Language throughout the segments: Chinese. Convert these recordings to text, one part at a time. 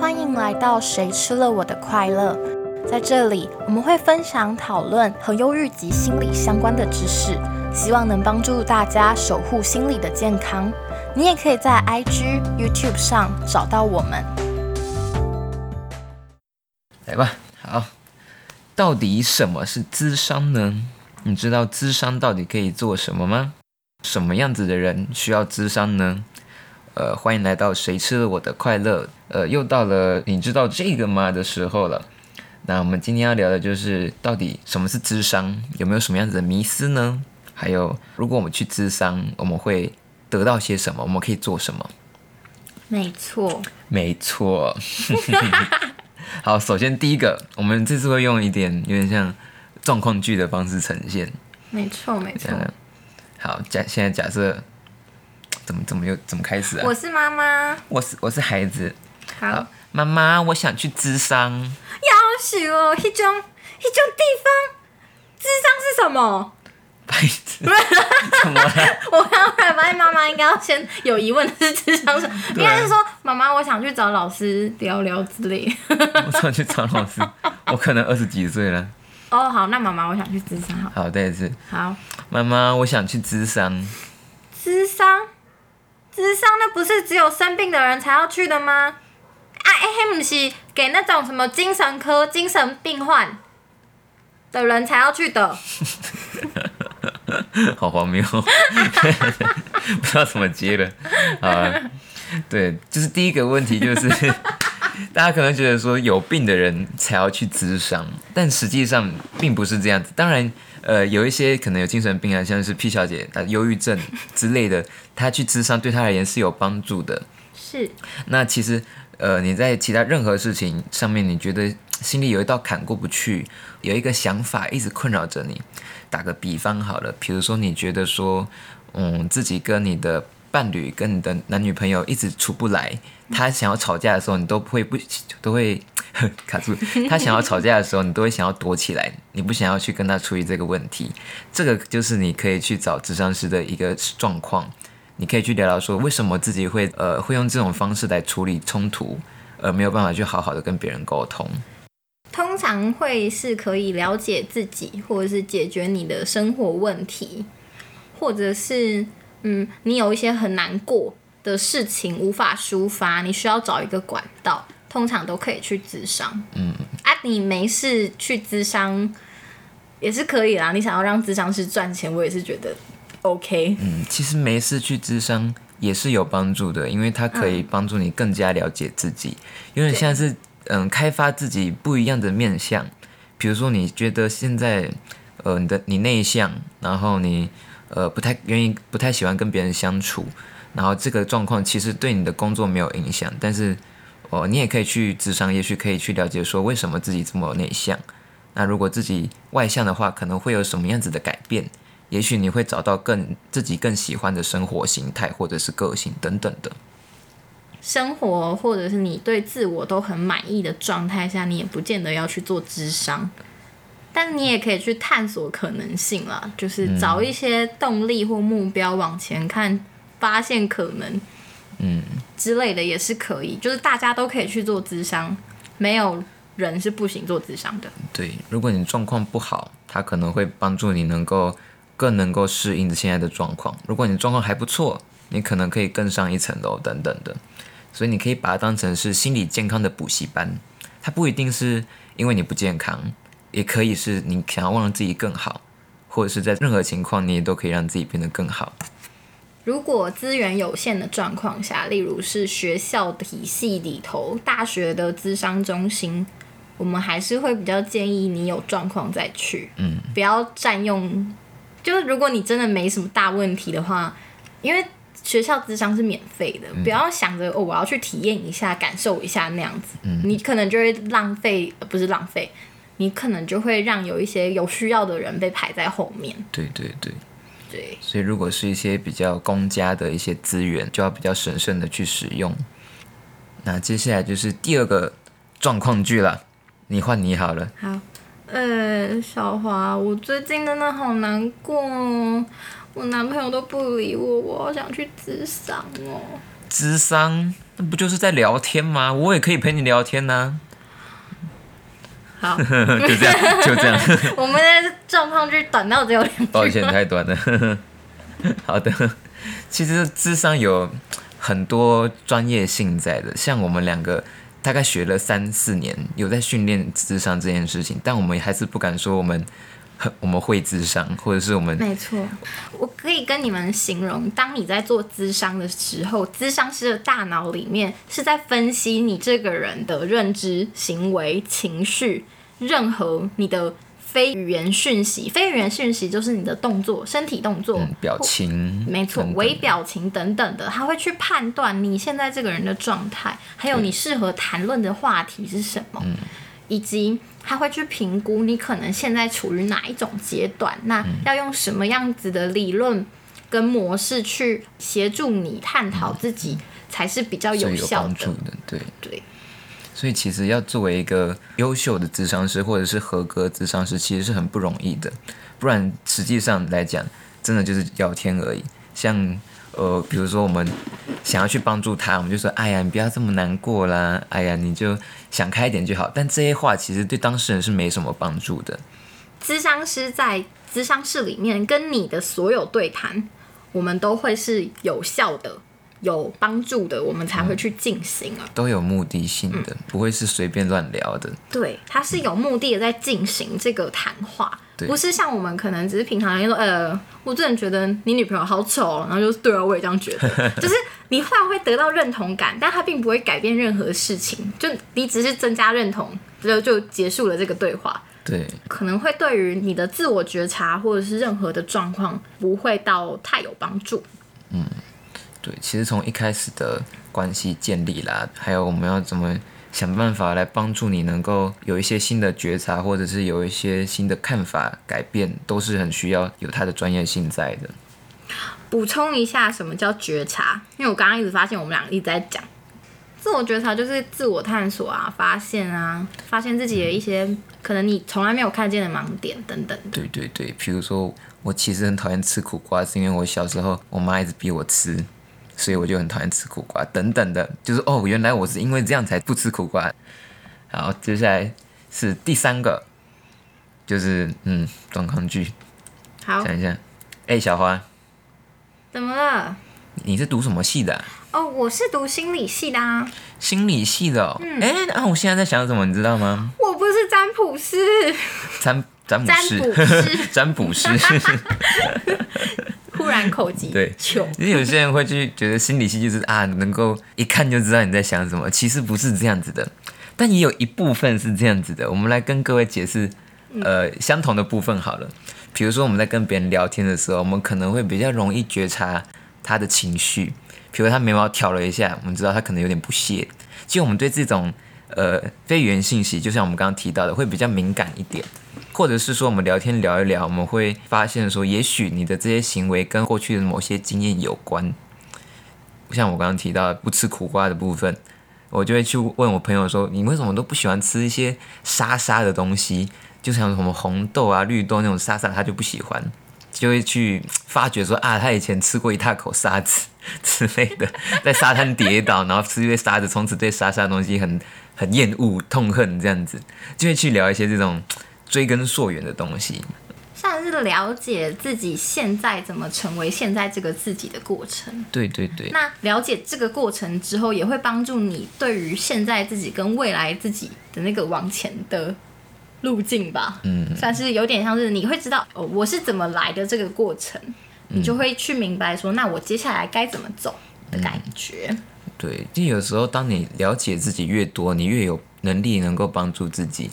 欢迎来到谁吃了我的快乐。在这里，我们会分享讨论和忧郁及心理相关的知识，希望能帮助大家守护心理的健康。你也可以在 IG、YouTube 上找到我们。来吧，好，到底什么是智商呢？你知道智商到底可以做什么吗？什么样子的人需要智商呢？呃，欢迎来到谁吃了我的快乐？呃，又到了你知道这个吗的时候了。那我们今天要聊的就是到底什么是智商，有没有什么样子的迷思呢？还有，如果我们去智商，我们会得到些什么？我们可以做什么？没错，没错。好，首先第一个，我们这次会用一点有点像状况剧的方式呈现。没错，没错。好，假现在假设怎么怎么又怎么开始啊？我是妈妈，我是我是孩子。好，妈妈，我想去智商。要死哦，一种一种地方，智商是什么？白痴，怎么了？我刚才发现妈妈应该要先有疑问的是智商是，应该是说妈妈，我想去找老师聊聊之类。我想去找老师，我可能二十几岁了。哦，好，那妈妈，我想去智商。好，好，再一次。好，妈妈，我想去智商。智商，智商，那不是只有生病的人才要去的吗？啊，哎，嘿，不是给那种什么精神科、精神病患的人才要去的。好荒谬，不知道怎么接了啊！对，就是第一个问题就是，大家可能觉得说有病的人才要去咨商，但实际上并不是这样子。当然，呃，有一些可能有精神病啊，像是 P 小姐啊，忧郁症之类的，她去咨商对她而言是有帮助的。是。那其实，呃，你在其他任何事情上面，你觉得心里有一道坎过不去，有一个想法一直困扰着你。打个比方好了，比如说你觉得说，嗯，自己跟你的伴侣、跟你的男女朋友一直处不来，他想要吵架的时候，你都不会不都会 卡住；他想要吵架的时候，你都会想要躲起来，你不想要去跟他处理这个问题。这个就是你可以去找智商师的一个状况，你可以去聊聊说，为什么自己会呃会用这种方式来处理冲突，而没有办法去好好的跟别人沟通。通常会是可以了解自己，或者是解决你的生活问题，或者是嗯，你有一些很难过的事情无法抒发，你需要找一个管道，通常都可以去咨商。嗯，啊，你没事去咨商也是可以啦。你想要让咨商师赚钱，我也是觉得 OK。嗯，其实没事去咨商也是有帮助的，因为它可以帮助你更加了解自己，因为现在是。嗯，开发自己不一样的面相，比如说你觉得现在，呃，你的你内向，然后你呃不太愿意、不太喜欢跟别人相处，然后这个状况其实对你的工作没有影响，但是哦，你也可以去智商，也许可以去了解说为什么自己这么内向，那如果自己外向的话，可能会有什么样子的改变？也许你会找到更自己更喜欢的生活形态，或者是个性等等的。生活或者是你对自我都很满意的状态下，你也不见得要去做智商，但你也可以去探索可能性啦，就是找一些动力或目标往前看，发现可能，嗯之类的也是可以，就是大家都可以去做智商，没有人是不行做智商的。对，如果你状况不好，它可能会帮助你能够更能够适应现在的状况；如果你状况还不错，你可能可以更上一层楼等等的。所以你可以把它当成是心理健康的补习班，它不一定是因为你不健康，也可以是你想要让自己更好，或者是在任何情况你也都可以让自己变得更好。如果资源有限的状况下，例如是学校体系里头、大学的资商中心，我们还是会比较建议你有状况再去，嗯，不要占用。就是如果你真的没什么大问题的话，因为。学校智商是免费的，不要想着哦，我要去体验一下、感受一下那样子，嗯你可能就会浪费，不是浪费，你可能就会让有一些有需要的人被排在后面。对对对，对。所以如果是一些比较公家的一些资源，就要比较审慎的去使用。那接下来就是第二个状况剧了，你换你好了。好，呃，小华，我最近真的好难过。我男朋友都不理我，我好想去智商哦。智商？那不就是在聊天吗？我也可以陪你聊天呐、好，就这样，就这样。我们的状况就是短到只有两。抱歉，太短了。好的，其实智商有很多专业性在的，像我们两个大概学了三四年，有在训练智商这件事情，但我们还是不敢说我们很 我们会智商，或者是我们没错，我可以跟你们形容，当你在做智商的时候，智商师的大脑里面是在分析你这个人的认知、行为、情绪，任何你的非语言讯息。非语言讯息就是你的动作、身体动作、嗯表情，没错微表情等等的，他会去判断你现在这个人的状态，还有你适合谈论的话题是什么，以及他会去评估你可能现在处于哪一种阶段，那要用什么样子的理论跟模式去协助你探讨自己，才是比较有效的。帮助的，对。对，所以其实要作为一个优秀的智商师或者是合格智商师，其实是很不容易的。不然实际上来讲，真的就是聊天而已。像呃，比如说我们想要去帮助他，我们就说：“哎呀，你不要这么难过啦，哎呀，你就想开一点就好。”但这些话其实对当事人是没什么帮助的。咨商师在咨商室里面跟你的所有对谈，我们都会是有效的、有帮助的，我们才会去进行啊。都有目的性的，不会是随便乱聊的。对，他是有目的的在进行这个谈话，对不是像我们可能只是平常人说，呃，我真的觉得你女朋友好丑哦，然后就对啊，我也这样觉得，就是你后来会得到认同感，但他并不会改变任何事情，就你只是增加认同，就就结束了这个对话。对，可能会对于你的自我觉察或者是任何的状况不会到太有帮助。嗯对，其实从一开始的关系建立啦，还有我们要怎么想办法来帮助你能够有一些新的觉察，或者是有一些新的看法改变，都是很需要有它的专业性在的。补充一下，什么叫觉察？因为我刚刚一直发现我们俩一直在讲自我觉察，就是自我探索啊，发现啊，发现自己的一些可能你从来没有看见的盲点等等。对对对，比如说我其实很讨厌吃苦瓜，是因为我小时候我妈一直逼我吃，所以我就很讨厌吃苦瓜等等的，就是哦，原来我是因为这样才不吃苦瓜。好，接下来是第三个，就是嗯，状况剧，好，想一下，哎、小花，怎么了？你是读什么系的啊、哦，我是读心理系的啊，心理系的哦。哎、那、我现在在想什么，你知道吗？我不是占卜师，占占卜占卜师，占卜师。忽然口疾对糗。其实有些人会去觉得心理戏就是啊，能够一看就知道你在想什么，其实不是这样子的，但也有一部分是这样子的。我们来跟各位解释，呃，相同的部分好了。比如说我们在跟别人聊天的时候，我们可能会比较容易觉察他的情绪，比如他眉毛挑了一下，我们知道他可能有点不屑。其实我们对这种呃非语言信息，就像我们刚刚提到的，会比较敏感一点。或者是说我们聊天聊一聊，我们会发现说，也许你的这些行为跟过去的某些经验有关。像我刚刚提到不吃苦瓜的部分，我就会去问我朋友说，你为什么都不喜欢吃一些沙沙的东西？就像什么红豆啊、绿豆那种沙沙，他就不喜欢，就会去发觉说啊，他以前吃过一大口沙子 之类的，在沙滩跌倒，然后吃一堆沙子，从此对沙沙的东西很很厌恶、痛恨这样子，就会去聊一些这种追根溯源的东西。算是了解自己现在怎么成为现在这个自己的过程。对对对，那了解这个过程之后，也会帮助你对于现在自己跟未来自己的那个往前的路径吧。嗯，算是有点像是你会知道哦，我是怎么来的这个过程，你就会去明白说，那我接下来该怎么走的感觉。对，就有时候当你了解自己越多，你越有能力能够帮助自己。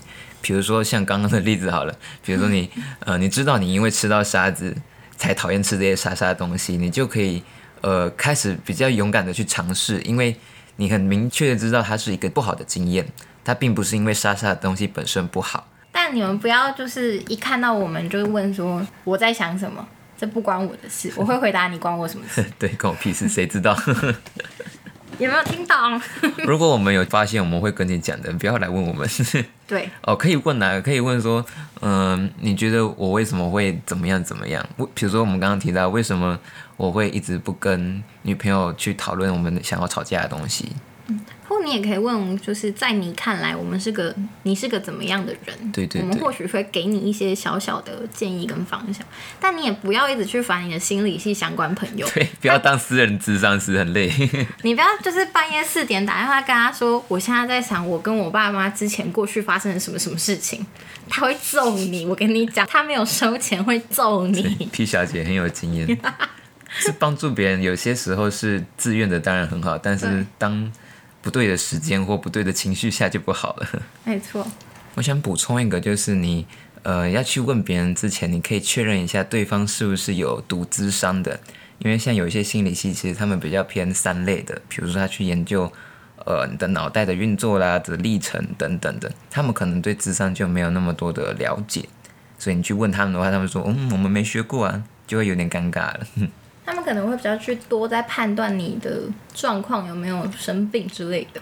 比如说像刚刚的例子好了，比如说你呃，你知道你因为吃到沙子才讨厌吃这些沙沙的东西，你就可以呃开始比较勇敢的去尝试，因为你很明确的知道它是一个不好的经验，它并不是因为沙沙的东西本身不好。但你们不要就是一看到我们就问说我在想什么，这不关我的事。我会回答你关我什么事？对，关我屁事，谁知道？有没有听懂？如果我们有发现，我们会跟你讲的，不要来问我们。对，哦，可以问哪个？可以问说，嗯、你觉得我为什么会怎么样怎么样？我比如说我们刚刚提到，为什么我会一直不跟女朋友去讨论我们想要吵架的东西？或你也可以问，就是在你看来，我们是个你是个怎么样的人？对对对我们或许会给你一些小小的建议跟方向，但你也不要一直去烦你的心理系相关朋友。对，不要当私人智商师，很累。你不要就是半夜四点打电话跟他说，我现在在想我跟我爸妈之前过去发生了什么什么事情，他会揍你。我跟你讲，他没有收钱会揍你。P 小姐很有经验，是帮助别人，有些时候是自愿的，当然很好，但是当不对的时间或不对的情绪下就不好了。没错，我想补充一个，就是你呃要去问别人之前，你可以确认一下对方是不是有读智商的，因为像有一些心理系，其实他们比较偏三类的，比如说他去研究呃你的脑袋的运作啦的历程等等的，他们可能对智商就没有那么多的了解，所以你去问他们的话，他们说嗯我们没学过啊，就会有点尴尬了。他们可能会比较去多在判断你的状况有没有生病之类的。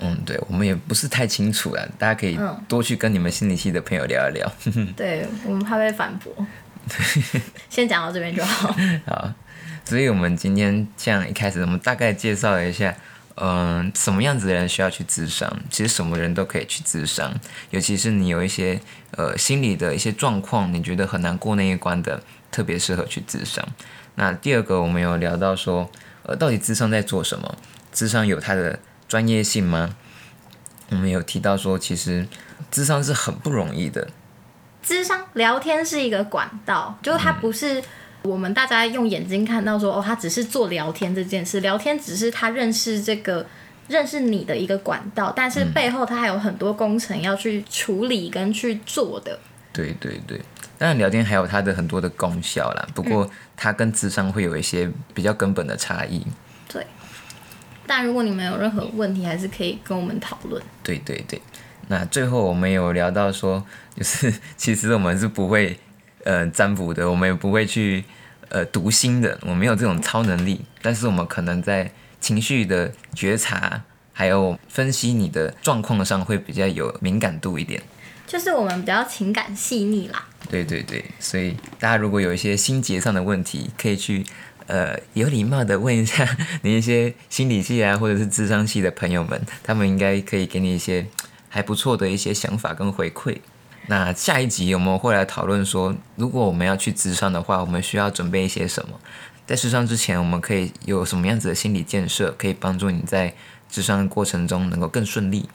嗯，对，我们也不是太清楚啊，大家可以嗯多去跟你们心理系的朋友聊一聊。对我们怕被反驳，先讲到这边就好。好，所以我们今天这样一开始我们大概介绍了一下，嗯、什么样子的人需要去咨商？其实什么人都可以去咨商，尤其是你有一些呃心理的一些状况，你觉得很难过那一关的，特别适合去咨商。那第二个我们有聊到说，呃，到底智商在做什么？智商有它的专业性吗？我们有提到说，其实智商是很不容易的，智商聊天是一个管道，就是它不是我们大家用眼睛看到说哦，他只是做聊天这件事，聊天只是他认识这个认识你的一个管道，但是背后它还有很多工程要去处理跟去做的。对对对，当然聊天还有它的很多的功效啦，不过它跟智商会有一些比较根本的差异。对，但如果你们有任何问题，还是可以跟我们讨论。对对对，那最后我们有聊到说，就是 其实我们是不会呃占卜的，我们也不会去呃读心的，我们没有这种超能力，但是我们可能在情绪的觉察还有分析你的状况上会比较有敏感度一点。就是我们比较情感细腻啦，对对对，所以大家如果有一些心结上的问题，可以去呃有礼貌的问一下你一些心理系啊或者是智商系的朋友们，他们应该可以给你一些还不错的一些想法跟回馈。那下一集我们会来讨论说，如果我们要去智商的话，我们需要准备一些什么？在智商之前，我们可以有什么样子的心理建设，可以帮助你在智商的过程中能够更顺利？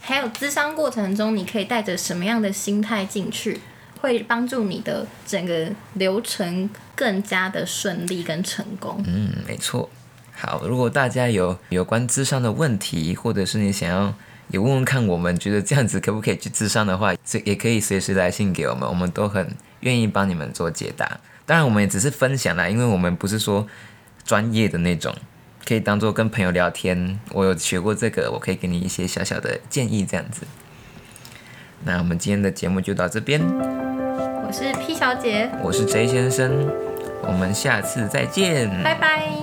还有咨商过程中，你可以带着什么样的心态进去，会帮助你的整个流程更加的顺利跟成功。嗯，没错。好，如果大家有有关智商的问题，或者是你想要也问问看我们觉得这样子可不可以去智商的话，这也可以随时来信给我们，我们都很愿意帮你们做解答。当然，我们也只是分享啦，因为我们不是说专业的那种，可以当做跟朋友聊天。我有学过这个，我可以给你一些小小的建议，这样子。那我们今天的节目就到这边，我是 P 小姐，我是 J 先生，我们下次再见，拜拜。